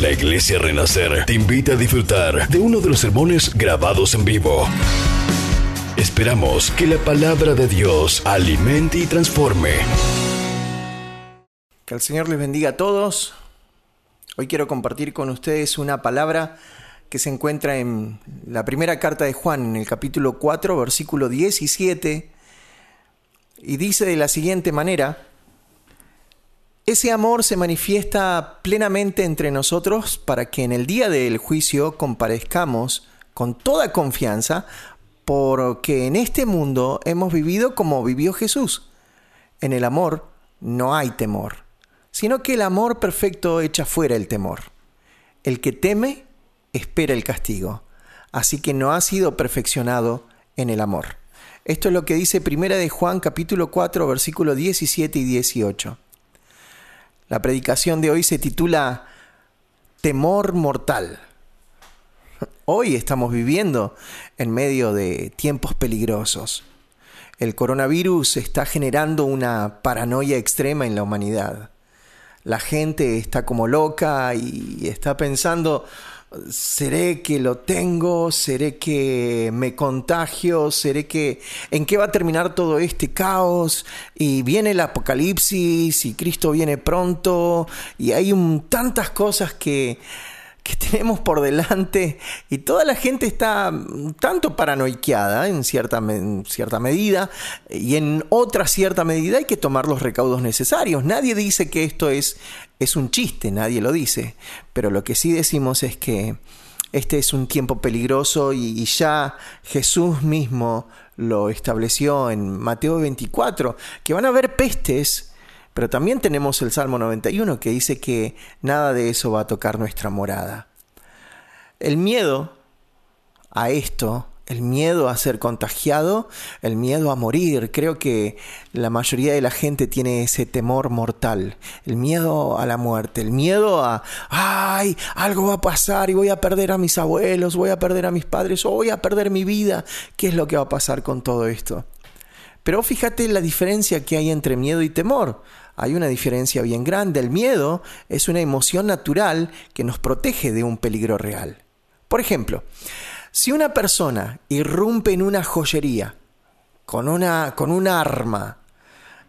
La Iglesia Renacer te invita a disfrutar de uno de los sermones grabados en vivo. Esperamos que la palabra de Dios alimente y transforme. Que el Señor les bendiga a todos. Hoy quiero compartir con ustedes una palabra que se encuentra en la primera carta de Juan, en el capítulo 4, versículo 17, y dice de la siguiente manera, ese amor se manifiesta plenamente entre nosotros para que en el día del juicio comparezcamos con toda confianza, porque en este mundo hemos vivido como vivió Jesús. En el amor no hay temor, sino que el amor perfecto echa fuera el temor. El que teme espera el castigo, así que no ha sido perfeccionado en el amor. Esto es lo que dice Primera de Juan capítulo 4 versículos 17 y 18. La predicación de hoy se titula Temor mortal. Hoy estamos viviendo en medio de tiempos peligrosos. El coronavirus está generando una paranoia extrema en la humanidad. La gente está como loca y está pensando, ¿Seré que lo tengo? ¿Seré que me contagio? ¿Seré que en qué va a terminar todo este caos? Y viene el apocalipsis y Cristo viene pronto y hay tantas cosas que que tenemos por delante y toda la gente está tanto paranoiqueada en cierta, cierta medida y en otra cierta medida hay que tomar los recaudos necesarios. Nadie dice que esto es, es un chiste, nadie lo dice, pero lo que sí decimos es que este es un tiempo peligroso y, y ya Jesús mismo lo estableció en Mateo 24, que van a haber pestes pero también tenemos el Salmo 91 que dice que nada de eso va a tocar nuestra morada. El miedo a esto, el miedo a ser contagiado, el miedo a morir, creo que la mayoría de la gente tiene ese temor mortal, el miedo a la muerte, el miedo a, ay, algo va a pasar y voy a perder a mis abuelos, voy a perder a mis padres o voy a perder mi vida. ¿Qué es lo que va a pasar con todo esto? Pero fíjate la diferencia que hay entre miedo y temor. Hay una diferencia bien grande. El miedo es una emoción natural que nos protege de un peligro real. Por ejemplo, si una persona irrumpe en una joyería con, una, con un arma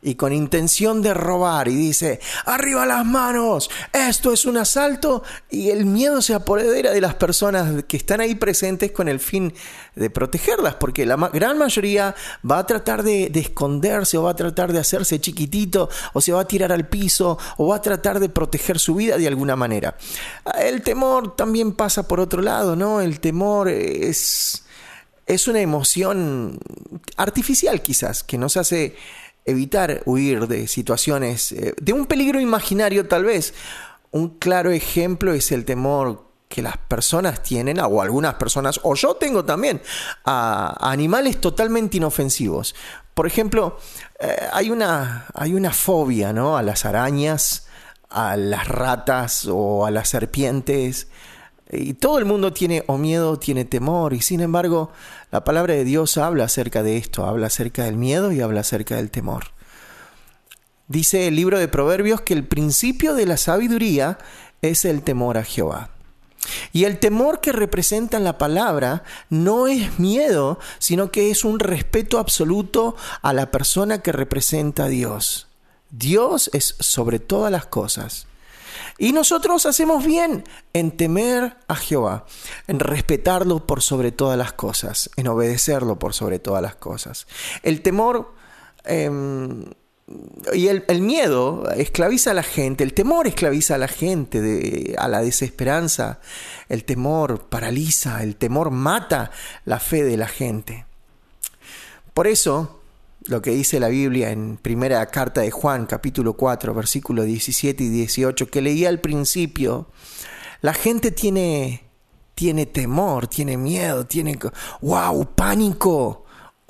y con intención de robar y dice, arriba las manos, esto es un asalto y el miedo se apodera de las personas que están ahí presentes con el fin de protegerlas, porque la gran mayoría va a tratar de, de, esconderse o va a tratar de hacerse chiquitito o se va a tirar al piso o va a tratar de proteger su vida de alguna manera. El temor también pasa por otro lado, ¿no? El temor es... Es una emoción artificial quizás, que nos hace evitar huir de situaciones, eh, de un peligro imaginario tal vez. Un claro ejemplo es el temor que las personas tienen, o algunas personas, o yo tengo también, a, animales totalmente inofensivos. Por ejemplo, eh, hay, una, hay una fobia ¿no? a las arañas, a las ratas o a las serpientes. Y todo el mundo tiene o miedo, tiene temor, y sin embargo la palabra de Dios habla acerca de esto, habla acerca del miedo y habla acerca del temor. Dice el libro de Proverbios que el principio de la sabiduría es el temor a Jehová. Y el temor que representa en la palabra no es miedo, sino que es un respeto absoluto a la persona que representa a Dios. Dios es sobre todas las cosas. Y nosotros hacemos bien en temer a Jehová, en respetarlo por sobre todas las cosas, en obedecerlo por sobre todas las cosas. El temor em, y el, miedo esclaviza a la gente, el temor esclaviza a la gente a la desesperanza, el temor paraliza, el temor mata la fe de la gente. Por eso, lo que dice la Biblia en primera carta de Juan, capítulo 4, versículos 17 y 18, que leía al principio, la gente tiene, tiene temor, tiene miedo, tiene, wow, pánico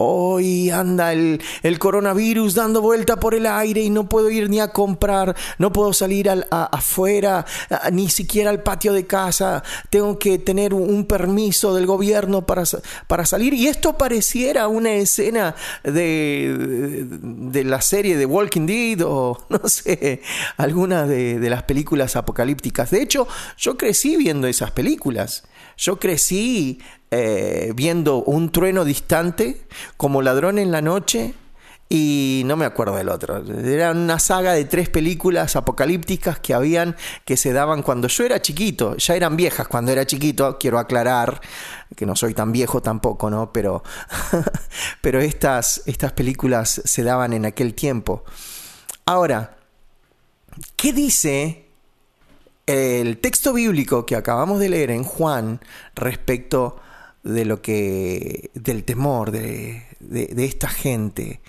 hoy anda el, el, coronavirus dando vuelta por el aire y no puedo ir ni a comprar, no puedo salir al, afuera, ni siquiera al patio de casa, tengo que tener un permiso del gobierno para, para salir. Y esto pareciera una escena de, de la serie de Walking Dead o no sé, alguna de, de las películas apocalípticas. De hecho, yo crecí viendo esas películas. Yo crecí eh, viendo un trueno distante como ladrón en la noche y no me acuerdo del otro. Era una saga de tres películas apocalípticas que habían, que se daban cuando yo era chiquito. Ya eran viejas cuando era chiquito, quiero aclarar que no soy tan viejo tampoco, ¿no? Pero, pero estas, estas películas se daban en aquel tiempo. Ahora, ¿qué dice el texto bíblico que acabamos de leer en Juan respecto de lo que del temor de, esta gente,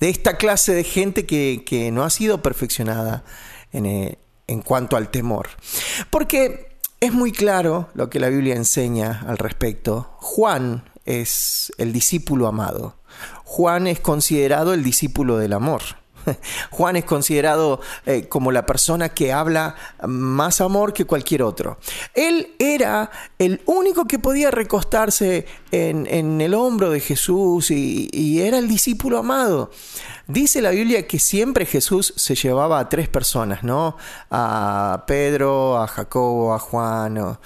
de esta clase de gente que, no ha sido perfeccionada en, eh, en cuanto al temor. Porque es muy claro lo que la Biblia enseña al respecto. Juan es el discípulo amado. Juan es considerado el discípulo del amor. Juan es considerado eh, como la persona que habla más amor que cualquier otro. Él era el único que podía recostarse en, el hombro de Jesús y, era el discípulo amado. Dice la Biblia que siempre Jesús se llevaba a tres personas, ¿no? A Pedro, a Jacobo, a Juan.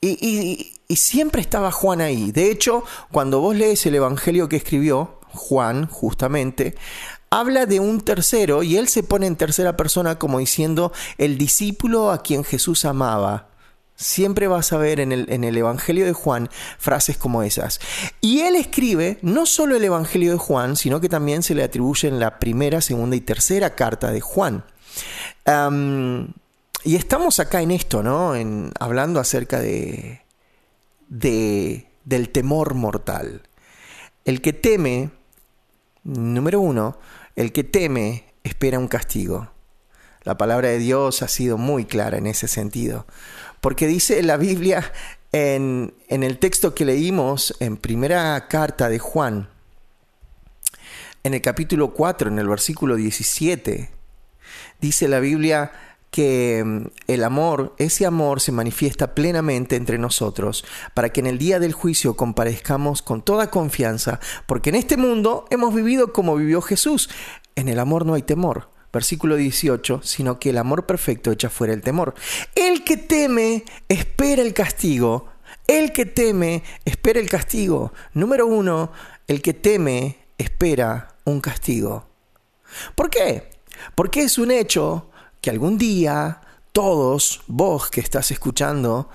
y, y siempre estaba Juan ahí. De hecho, cuando vos lees el Evangelio que escribió, Juan, justamente, habla de un tercero y él se pone en tercera persona como diciendo el discípulo a quien Jesús amaba. Siempre vas a ver en el, en el, Evangelio de Juan frases como esas. Y él escribe no solo el Evangelio de Juan, sino que también se le atribuye en la primera, segunda y tercera carta de Juan. y estamos acá en esto, ¿no? En, hablando acerca de, de, del temor mortal. El que teme, número uno, el que teme espera un castigo. La palabra de Dios ha sido muy clara en ese sentido, porque dice la Biblia en, en el texto que leímos en primera carta de Juan, en el capítulo 4, en el versículo 17, dice la Biblia, que mm, el amor, ese amor se manifiesta plenamente entre nosotros, para que en el día del juicio comparezcamos con toda confianza, porque en este mundo hemos vivido como vivió Jesús. En el amor no hay temor. Versículo 18, sino que el amor perfecto echa fuera el temor. El que teme espera el castigo. El que teme espera el castigo. Número uno, el que teme espera un castigo. ¿Por qué? Porque es un hecho que algún día todos, vos que estás escuchando,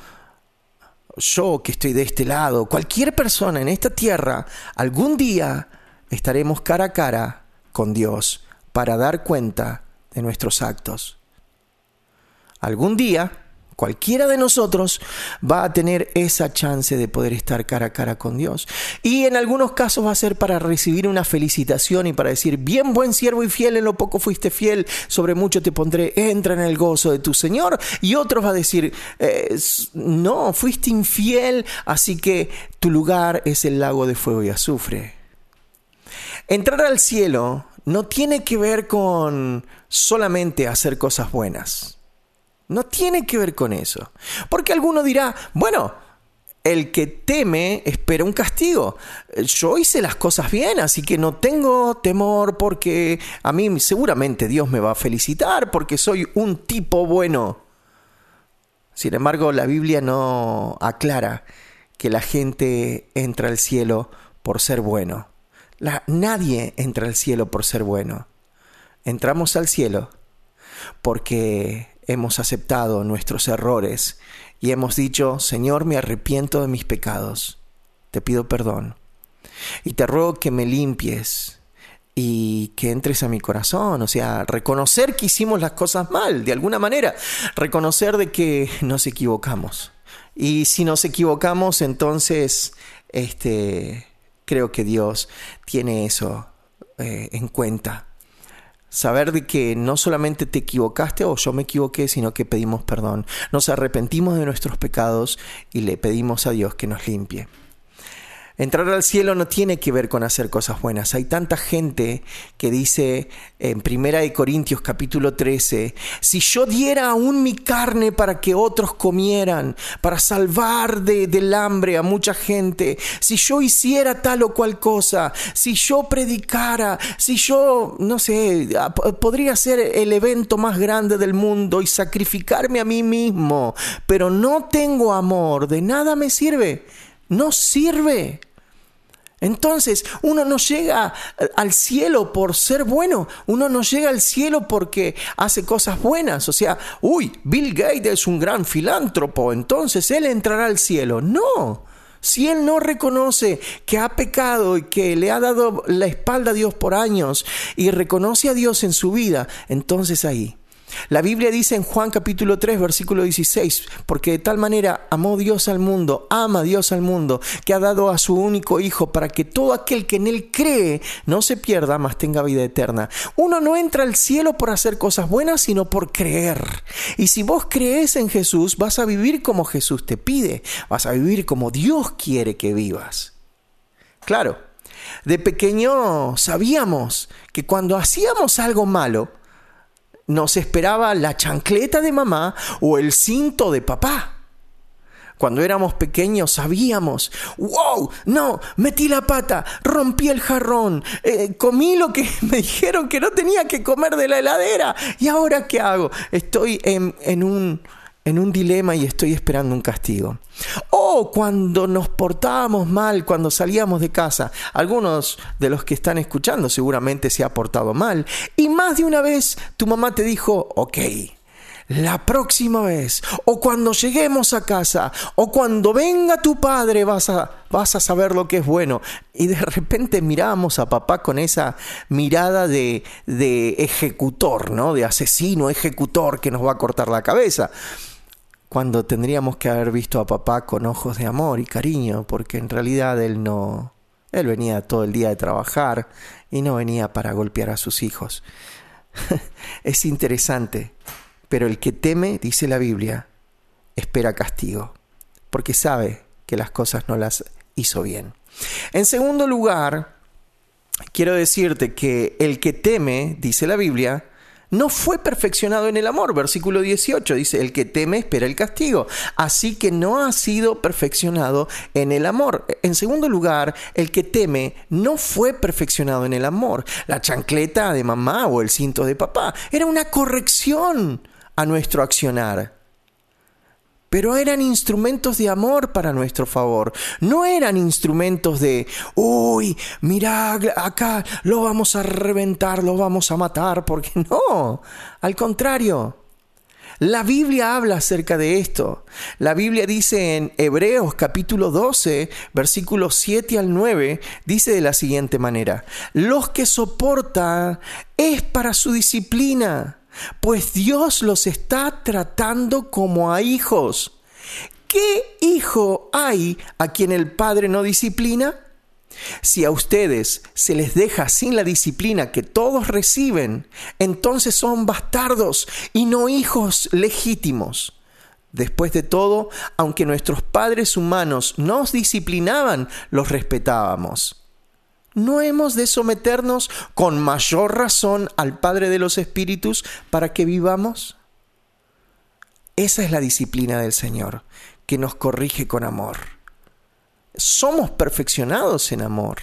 yo que estoy de este lado, cualquier persona en esta tierra, algún día estaremos cara a cara con Dios para dar cuenta de nuestros actos. Algún día Cualquiera de nosotros va a tener esa chance de poder estar cara a cara con Dios. Y en algunos casos va a ser para recibir una felicitación y para decir, bien buen siervo y fiel, en lo poco fuiste fiel, sobre mucho te pondré, entra en el gozo de tu Señor. Y otros va a decir, eh, no, fuiste infiel, así que tu lugar es el lago de fuego y azufre. Entrar al cielo no tiene que ver con solamente hacer cosas buenas. No tiene que ver con eso. Porque alguno dirá, bueno, el que teme espera un castigo. Yo hice las cosas bien, así que no tengo temor porque a mí seguramente Dios me va a felicitar porque soy un tipo bueno. Sin embargo, la Biblia no aclara que la gente entra al cielo por ser bueno. nadie entra al cielo por ser bueno. Entramos al cielo porque hemos aceptado nuestros errores y hemos dicho, Señor, me arrepiento de mis pecados, te pido perdón. Y te ruego que me limpies y que entres a mi corazón, o sea, reconocer que hicimos las cosas mal, de alguna manera, reconocer de que nos equivocamos. Y si nos equivocamos, entonces, este, creo que Dios tiene eso eh, en cuenta Saber de que no solamente te equivocaste o yo me equivoqué, sino que pedimos perdón. Nos arrepentimos de nuestros pecados y le pedimos a Dios que nos limpie. Entrar al cielo no tiene que ver con hacer cosas buenas. Hay tanta gente que dice en Primera de Corintios capítulo 13, si yo diera aún mi carne para que otros comieran, para salvar de, del hambre a mucha gente, si yo hiciera tal o cual cosa, si yo predicara, si yo, no sé, podría ser el evento más grande del mundo y sacrificarme a mí mismo, pero no tengo amor, de nada me sirve. No sirve. Entonces, uno no llega al cielo por ser bueno, uno no llega al cielo porque hace cosas buenas. O sea, uy, Bill Gates es un gran filántropo, entonces él entrará al cielo. No, si él no reconoce que ha pecado y que le ha dado la espalda a Dios por años y reconoce a Dios en su vida, entonces ahí la Biblia dice en Juan capítulo 3, versículo 16, porque de tal manera amó Dios al mundo, ama Dios al mundo, que ha dado a su único Hijo para que todo aquel que en Él cree no se pierda, mas tenga vida eterna. Uno no entra al cielo por hacer cosas buenas, sino por creer. Y si vos crees en Jesús, vas a vivir como Jesús te pide, vas a vivir como Dios quiere que vivas. Claro, de pequeño sabíamos que cuando hacíamos algo malo, nos esperaba la chancleta de mamá o el cinto de papá. Cuando éramos pequeños sabíamos, wow, no, metí la pata, rompí el jarrón, eh, comí lo que me dijeron que no tenía que comer de la heladera. ¿Y ahora qué hago? Estoy en, en un en un dilema y estoy esperando un castigo. O cuando nos portábamos mal, cuando salíamos de casa. Algunos de los que están escuchando seguramente se ha portado mal. Y más de una vez tu mamá te dijo, ok, la próxima vez, o cuando lleguemos a casa, o cuando venga tu padre, vas a, vas a saber lo que es bueno. Y de repente miramos a papá con esa mirada de, de ejecutor, ¿no? De asesino, ejecutor que nos va a cortar la cabeza cuando tendríamos que haber visto a papá con ojos de amor y cariño, porque en realidad él no... Él venía todo el día de trabajar y no venía para golpear a sus hijos. es interesante, pero el que teme, dice la Biblia, espera castigo, porque sabe que las cosas no las hizo bien. En segundo lugar, quiero decirte que el que teme, dice la Biblia, no fue perfeccionado en el amor. Versículo 18 dice, el que teme espera el castigo. Así que no ha sido perfeccionado en el amor. En segundo lugar, el que teme no fue perfeccionado en el amor. La chancleta de mamá o el cinto de papá era una corrección a nuestro accionar pero eran instrumentos de amor para nuestro favor. No eran instrumentos de, uy, mira, acá lo vamos a reventar, lo vamos a matar, porque no, al contrario. La Biblia habla acerca de esto. La Biblia dice en Hebreos capítulo 12, versículos 7 al 9, dice de la siguiente manera, los que soportan es para su disciplina pues Dios los está tratando como a hijos. ¿Qué hijo hay a quien el Padre no disciplina? Si a ustedes se les deja sin la disciplina que todos reciben, entonces son bastardos y no hijos legítimos. Después de todo, aunque nuestros padres humanos nos disciplinaban, los respetábamos. ¿No hemos de someternos con mayor razón al Padre de los Espíritus para que vivamos? Esa es la disciplina del Señor, que nos corrige con amor. Somos perfeccionados en amor.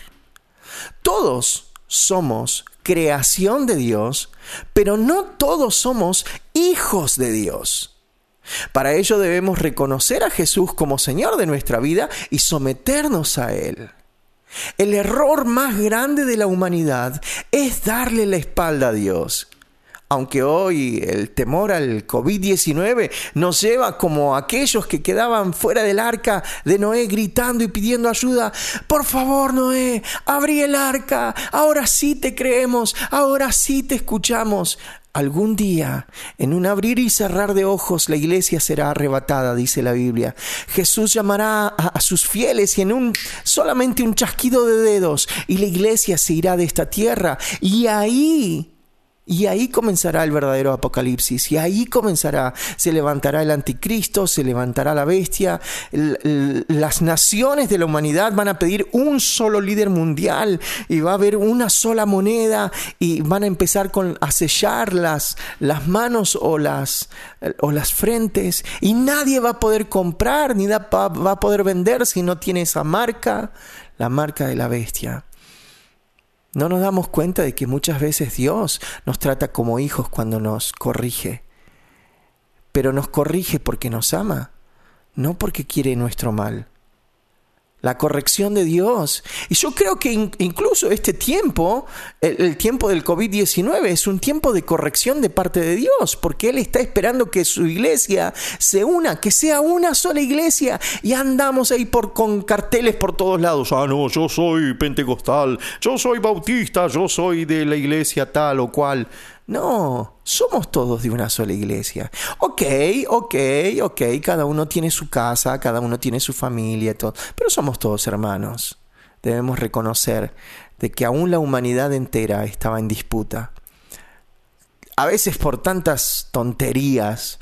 Todos somos creación de Dios, pero no todos somos hijos de Dios. Para ello debemos reconocer a Jesús como Señor de nuestra vida y someternos a Él. El error más grande de la humanidad es darle la espalda a Dios. Aunque hoy el temor al COVID-19 nos lleva como aquellos que quedaban fuera del arca de Noé gritando y pidiendo ayuda, por favor Noé, abrí el arca, ahora sí te creemos, ahora sí te escuchamos. Algún día, en un abrir y cerrar de ojos, la iglesia será arrebatada, dice la Biblia. Jesús llamará a, sus fieles y en un solamente un chasquido de dedos y la iglesia se irá de esta tierra y ahí Y ahí comenzará el verdadero apocalipsis, y ahí comenzará, se levantará el anticristo, se levantará la bestia, las naciones de la humanidad van a pedir un solo líder mundial y va a haber una sola moneda y van a empezar con, a sellar las, las manos o las, o las frentes y nadie va a poder comprar ni va a poder vender si no tiene esa marca, la marca de la bestia. No nos damos cuenta de que muchas veces Dios nos trata como hijos cuando nos corrige. Pero nos corrige porque nos ama, no porque quiere nuestro mal la corrección de Dios. Y yo creo que incluso este tiempo, el, tiempo del COVID-19, es un tiempo de corrección de parte de Dios, porque Él está esperando que su iglesia se una, que sea una sola iglesia, y andamos ahí por, con carteles por todos lados. Ah, no, yo soy pentecostal, yo soy bautista, yo soy de la iglesia tal o cual. No, somos todos de una sola iglesia. Ok, ok, ok, cada uno tiene su casa, cada uno tiene su familia, todo, pero somos todos hermanos. Debemos reconocer de que aún la humanidad entera estaba en disputa. A veces por tantas tonterías,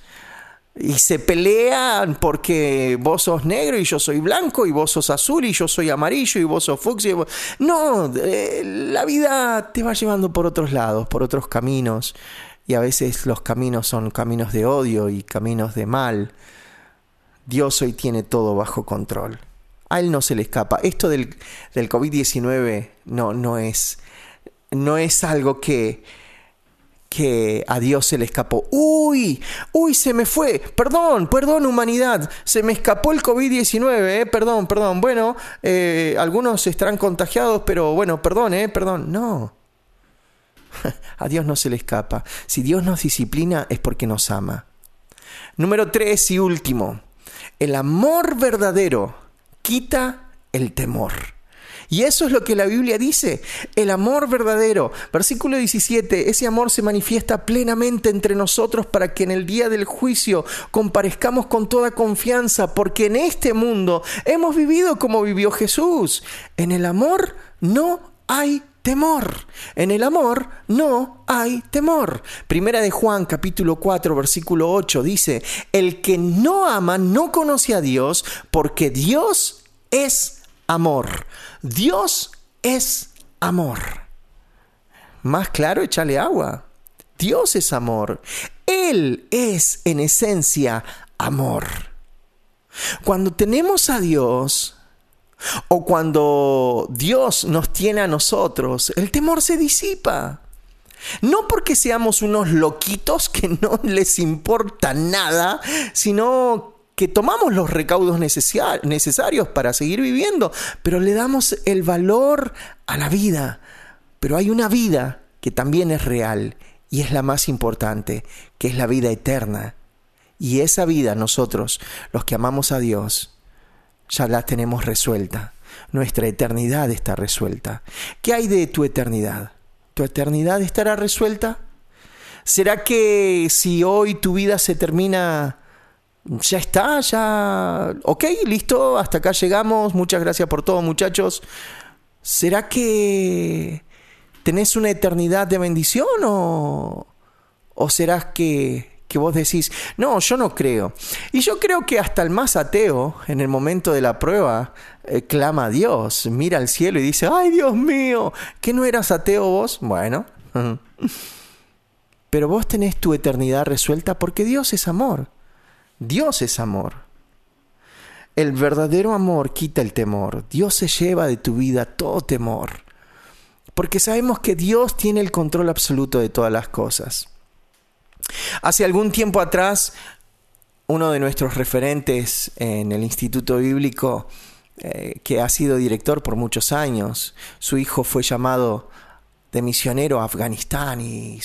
y se pelean porque vos sos negro y yo soy blanco y vos sos azul y yo soy amarillo y vos sos fucsia. No, eh, la vida te va llevando por otros lados, por otros caminos y a veces los caminos son caminos de odio y caminos de mal. Dios hoy tiene todo bajo control. A Él no se le escapa. Esto del, del COVID-19 no, no, es, no es algo que que a Dios se le escapó. Uy, uy, se me fue. Perdón, perdón humanidad. Se me escapó el COVID-19, eh. perdón, perdón. Bueno, eh, algunos estarán contagiados, pero bueno, perdón, eh, perdón. No. A Dios no se le escapa. Si Dios nos disciplina es porque nos ama. Número tres y último. El amor verdadero quita el temor. Y eso es lo que la Biblia dice, el amor verdadero. Versículo 17, ese amor se manifiesta plenamente entre nosotros para que en el día del juicio comparezcamos con toda confianza, porque en este mundo hemos vivido como vivió Jesús. En el amor no hay temor. En el amor no hay temor. Primera de Juan capítulo 4 versículo 8 dice, el que no ama no conoce a Dios porque Dios es amor. Dios es amor. Más claro, échale agua. Dios es amor. Él es en esencia amor. Cuando tenemos a Dios, o cuando Dios nos tiene a nosotros, el temor se disipa. No porque seamos unos loquitos que no les importa nada, sino que tomamos los recaudos necesarios para seguir viviendo, pero le damos el valor a la vida. Pero hay una vida que también es real y es la más importante, que es la vida eterna. Y esa vida nosotros, los que amamos a Dios, ya la tenemos resuelta. Nuestra eternidad está resuelta. ¿Qué hay de tu eternidad? ¿Tu eternidad estará resuelta? ¿Será que si hoy tu vida se termina ya está, ya... Ok, listo, hasta acá llegamos. Muchas gracias por todo, muchachos. ¿Será que tenés una eternidad de bendición o, o será que, que vos decís, no, yo no creo? Y yo creo que hasta el más ateo, en el momento de la prueba, eh, clama a Dios, mira al cielo y dice, ay Dios mío, ¿que no eras ateo vos? Bueno. Pero vos tenés tu eternidad resuelta porque Dios es amor. Dios es amor. El verdadero amor quita el temor. Dios se lleva de tu vida todo temor. Porque sabemos que Dios tiene el control absoluto de todas las cosas. Hace algún tiempo atrás, uno de nuestros referentes en el Instituto Bíblico, eh, que ha sido director por muchos años, su hijo fue llamado de misionero a Afganistán y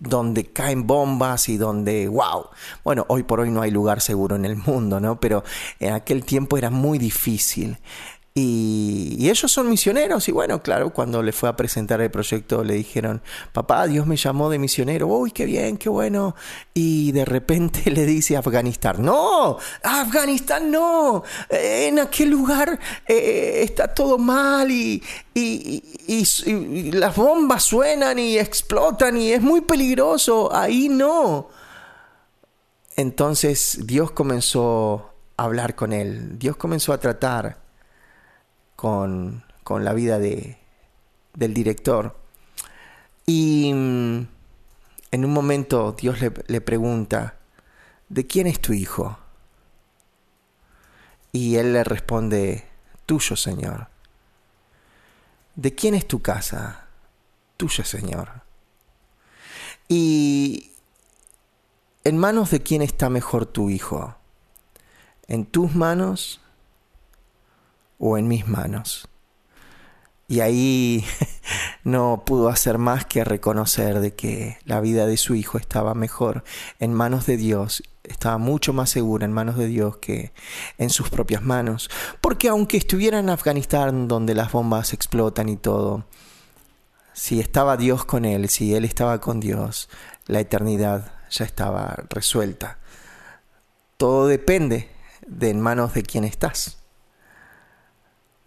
donde caen bombas y donde, wow, bueno, hoy por hoy no hay lugar seguro en el mundo, ¿no? Pero en aquel tiempo era muy difícil. Y, ellos son misioneros. Y bueno, claro, cuando le fue a presentar el proyecto le dijeron, papá, Dios me llamó de misionero, uy, qué bien, qué bueno. Y de repente le dice Afganistán, no, Afganistán no, en aquel lugar eh, está todo mal y, y las bombas suenan y explotan y es muy peligroso, ahí no. Entonces Dios comenzó a hablar con él, Dios comenzó a tratar con, la vida de, del director. Y mm, en un momento Dios le, le pregunta, ¿de quién es tu hijo? Y él le responde, tuyo, Señor. ¿De quién es tu casa? Tuya, Señor. Y en manos de quién está mejor tu hijo? ¿En tus manos o en mis manos. Y ahí no pudo hacer más que reconocer de que la vida de su hijo estaba mejor en manos de Dios, estaba mucho más segura en manos de Dios que en sus propias manos. Porque aunque estuviera en Afganistán donde las bombas explotan y todo, si estaba Dios con él, si él estaba con Dios, la eternidad ya estaba resuelta. Todo depende de en manos de quién estás.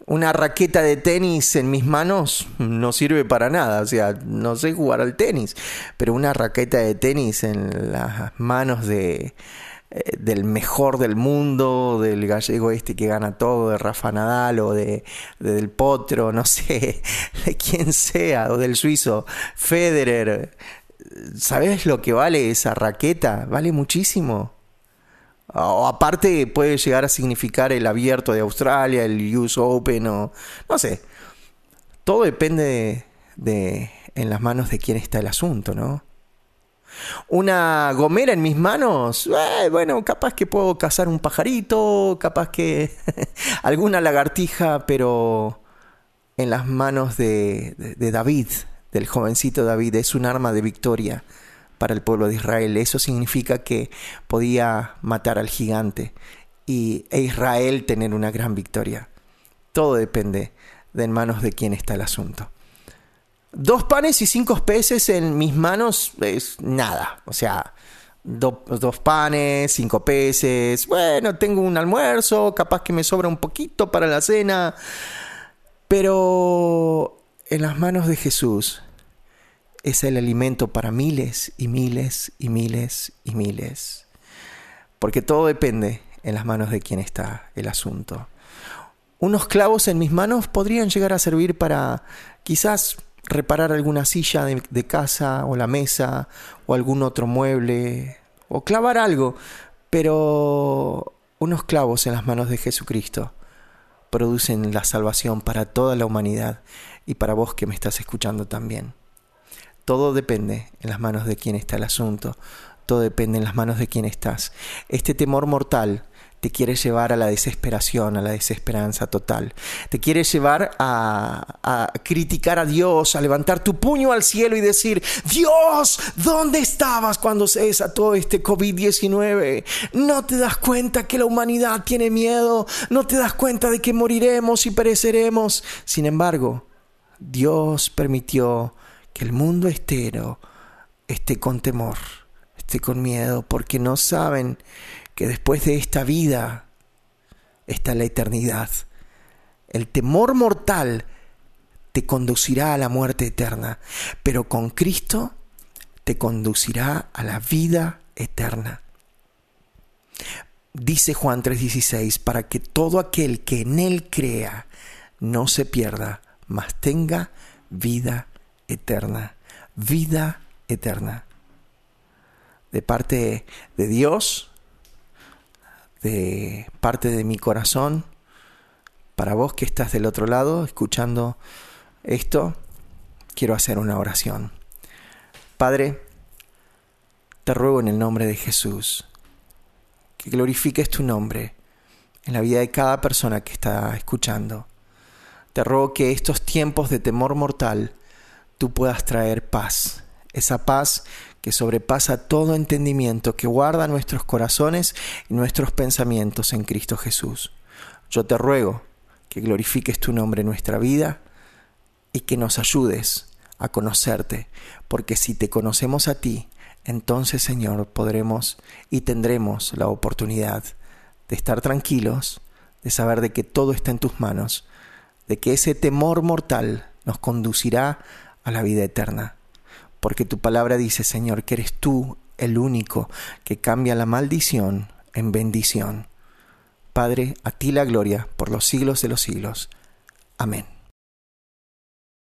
Una raqueta de tenis en mis manos no sirve para nada, o sea, no sé jugar al tenis, pero una raqueta de tenis en las manos de, eh, del mejor del mundo, del gallego este que gana todo, de Rafa Nadal o de, del Potro, no sé, de quien sea, o del suizo, Federer. ¿Sabes lo que vale esa raqueta? Vale muchísimo. O aparte puede llegar a significar el abierto de Australia, el US Open o no sé. Todo depende de, en las manos de quién está el asunto, ¿no? Una gomera en mis manos, eh, bueno, capaz que puedo cazar un pajarito, capaz que alguna lagartija, pero en las manos de David, del jovencito David, es un arma de victoria para el pueblo de Israel. Eso significa que podía matar al gigante y, e Israel tener una gran victoria. Todo depende de en manos de quién está el asunto. Dos panes y cinco peces en mis manos es nada. O sea, dos panes, cinco peces. Bueno, tengo un almuerzo, capaz que me sobra un poquito para la cena. Pero en las manos de Jesús es el alimento para miles y miles y miles y miles. Porque todo depende en las manos de quien está el asunto. Unos clavos en mis manos podrían llegar a servir para quizás reparar alguna silla de, casa o la mesa o algún otro mueble o clavar algo, pero unos clavos en las manos de Jesucristo producen la salvación para toda la humanidad y para vos que me estás escuchando también. Todo depende en las manos de quién está el asunto, todo depende en las manos de quién estás. Este temor mortal te quiere llevar a la desesperación, a la desesperanza total. Te quiere llevar a, a, criticar a Dios, a levantar tu puño al cielo y decir, Dios, ¿dónde estabas cuando se desató este COVID-19? ¿No te das cuenta que la humanidad tiene miedo? ¿No te das cuenta de que moriremos y pereceremos? Sin embargo, Dios permitió que el mundo estero esté con temor, esté con miedo, porque no saben que después de esta vida está la eternidad. El temor mortal te conducirá a la muerte eterna, pero con Cristo te conducirá a la vida eterna. Dice Juan 3:16, para que todo aquel que en Él crea no se pierda, mas tenga vida eterna, vida eterna. De parte de Dios, de parte de mi corazón, para vos que estás del otro lado escuchando esto, quiero hacer una oración. Padre, te ruego en el nombre de Jesús que glorifiques tu nombre en la vida de cada persona que está escuchando. Te ruego que estos tiempos de temor mortal puedas traer paz, esa paz que sobrepasa todo entendimiento, que guarda nuestros corazones y nuestros pensamientos en Cristo Jesús. Yo te ruego que glorifiques tu nombre en nuestra vida y que nos ayudes a conocerte, porque si te conocemos a ti, entonces Señor podremos y tendremos la oportunidad de estar tranquilos, de saber de que todo está en tus manos, de que ese temor mortal nos conducirá a la vida eterna. Porque tu palabra dice, Señor, que eres tú el único que cambia la maldición en bendición. Padre, a ti la gloria por los siglos de los siglos. Amén.